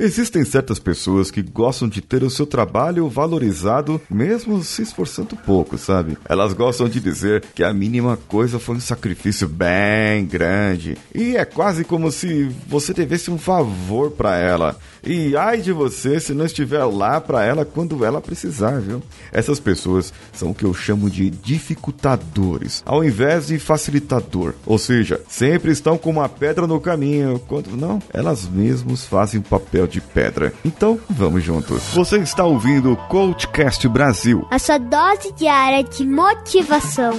Existem certas pessoas que gostam de ter o seu trabalho valorizado, mesmo se esforçando pouco, sabe? Elas gostam de dizer que a mínima coisa foi um sacrifício bem grande. E é quase como se você devesse um favor para ela. E ai de você se não estiver lá para ela quando ela precisar, viu? Essas pessoas são o que eu chamo de dificultadores, ao invés de facilitador. Ou seja, sempre estão com uma pedra no caminho, quando não, elas mesmas fazem o papel de pedra. Então, vamos juntos. Você está ouvindo o Coachcast Brasil. A sua dose diária de motivação.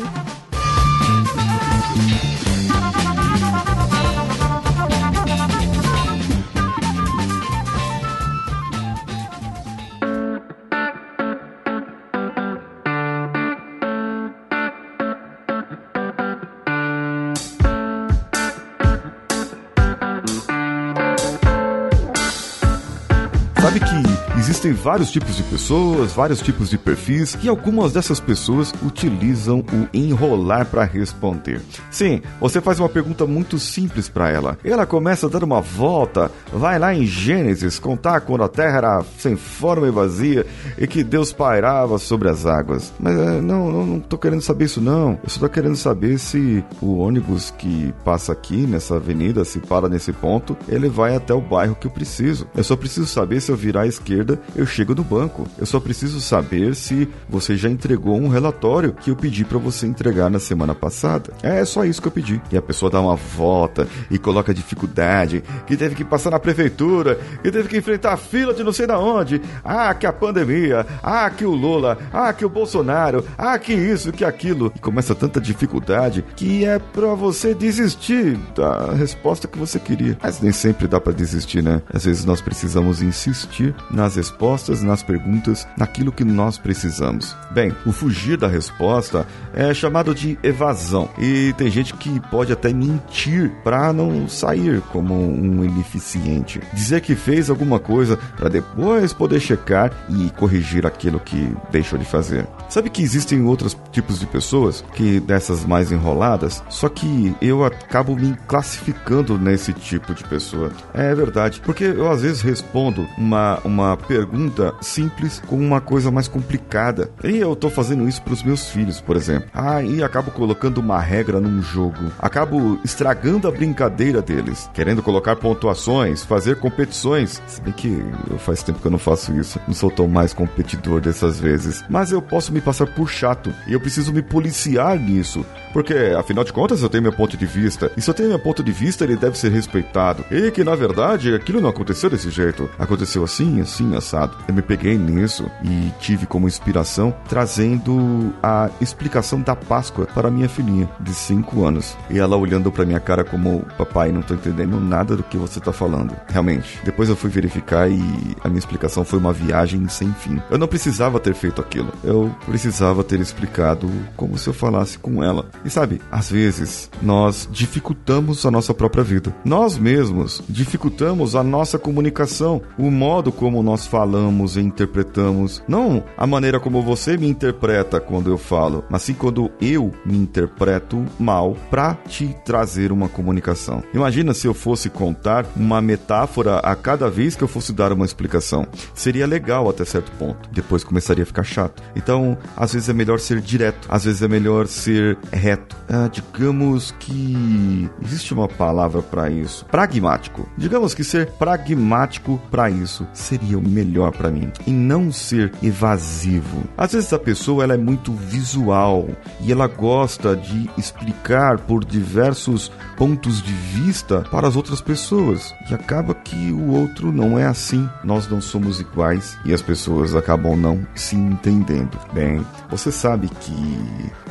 Sabe que existem vários tipos de pessoas, vários tipos de perfis e algumas dessas pessoas utilizam o enrolar para responder. Sim, você faz uma pergunta muito simples para ela. Ela começa a dar uma volta, vai lá em Gênesis contar quando a terra era sem forma e vazia e que Deus pairava sobre as águas. Mas é, não, não, não tô querendo saber isso não. Eu só tô querendo saber se o ônibus que passa aqui nessa avenida, se para nesse ponto, ele vai até o bairro que eu preciso. Eu só preciso saber se eu virar à esquerda, eu chego no banco. Eu só preciso saber se você já entregou um relatório que eu pedi para você entregar na semana passada. É só isso que eu pedi. E a pessoa dá uma volta e coloca dificuldade, que teve que passar na prefeitura, que teve que enfrentar a fila de não sei da onde. Ah, que a pandemia, ah, que o Lula, ah, que o Bolsonaro, ah, que isso, que aquilo. E começa tanta dificuldade que é para você desistir da resposta que você queria. Mas nem sempre dá para desistir, né? Às vezes nós precisamos insistir nas respostas, nas perguntas, naquilo que nós precisamos. Bem, o fugir da resposta é chamado de evasão e tem gente que pode até mentir para não sair como um ineficiente. Dizer que fez alguma coisa para depois poder checar e corrigir aquilo que deixou de fazer. Sabe que existem outros tipos de pessoas que dessas mais enroladas, só que eu acabo me classificando nesse tipo de pessoa. É verdade, porque eu às vezes respondo uma, uma pergunta simples com uma coisa mais complicada. E eu tô fazendo isso pros meus filhos, por exemplo. Ah, e acabo colocando uma regra num jogo. Acabo estragando a brincadeira deles. Querendo colocar pontuações, fazer competições. Se bem que eu faz tempo que eu não faço isso. Não sou tão mais competidor dessas vezes. Mas eu posso me passar por chato. E eu preciso me policiar nisso. Porque, afinal de contas, eu tenho meu ponto de vista. E se eu tenho meu ponto de vista, ele deve ser respeitado. E que, na verdade, aquilo não aconteceu desse jeito. Aconteceu assim, assim, assado. Eu me peguei nisso e tive como inspiração trazendo a explicação da Páscoa para minha filhinha, de 5 anos. E ela olhando para minha cara como, papai, não tô entendendo nada do que você tá falando. Realmente. Depois eu fui verificar e a minha explicação foi uma viagem sem fim. Eu não precisava ter feito aquilo. Eu precisava ter explicado como se eu falasse com ela. E sabe, às vezes nós dificultamos a nossa própria vida. Nós mesmos dificultamos a nossa comunicação, o modo como nós falamos e interpretamos. Não a maneira como você me interpreta quando eu falo, mas sim quando eu me interpreto mal para te trazer uma comunicação. Imagina se eu fosse contar uma metáfora a cada vez que eu fosse dar uma explicação. Seria legal até certo ponto. Depois começaria a ficar chato. Então, às vezes é melhor ser direto, às vezes é melhor ser reto. Ah, digamos que existe uma palavra para isso, pragmático. Digamos que ser pragmático para isso seria o melhor para mim e não ser evasivo. Às vezes a pessoa ela é muito visual e ela gosta de explicar por diversos pontos de vista para as outras pessoas e acaba que o outro não é assim. Nós não somos iguais e as pessoas acabam não se entendendo. Bem, você sabe que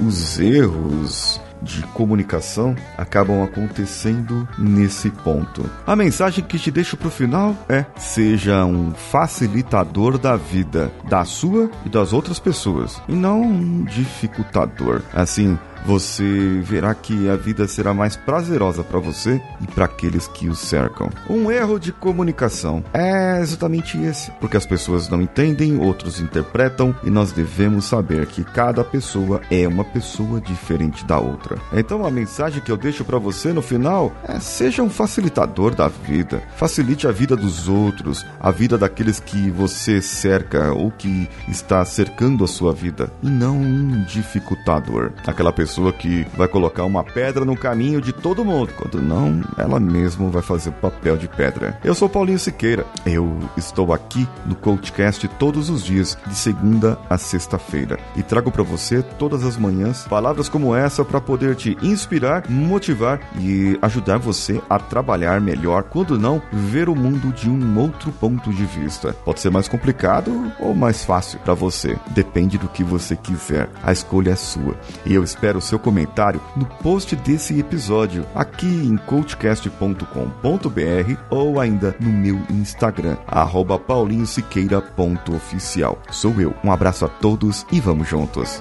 os erros de comunicação acabam acontecendo nesse ponto. A mensagem que te deixo pro final é: seja um facilitador da vida, da sua e das outras pessoas, e não um dificultador. Assim, você verá que a vida será mais prazerosa para você e para aqueles que o cercam. Um erro de comunicação é exatamente esse, porque as pessoas não entendem, outros interpretam e nós devemos saber que cada pessoa é uma pessoa diferente da outra. Então a mensagem que eu deixo para você no final é: seja um facilitador da vida, facilite a vida dos outros, a vida daqueles que você cerca ou que está cercando a sua vida, e não um dificultador, aquela pessoa que vai colocar uma pedra no caminho de todo mundo, quando não, ela mesma vai fazer o papel de pedra. Eu sou Paulinho Siqueira, eu estou aqui no Coachcast todos os dias, de segunda a sexta-feira, e trago para você todas as manhãs palavras como essa para poder te inspirar, motivar e ajudar você a trabalhar melhor, quando não, ver o mundo de um outro ponto de vista. Pode ser mais complicado ou mais fácil para você, depende do que você quiser. A escolha é sua. E eu espero o seu comentário no post desse episódio aqui em coachcast.com.br ou ainda no meu Instagram, paulinhosiqueira.oficial. Sou eu. Um abraço a todos e vamos juntos.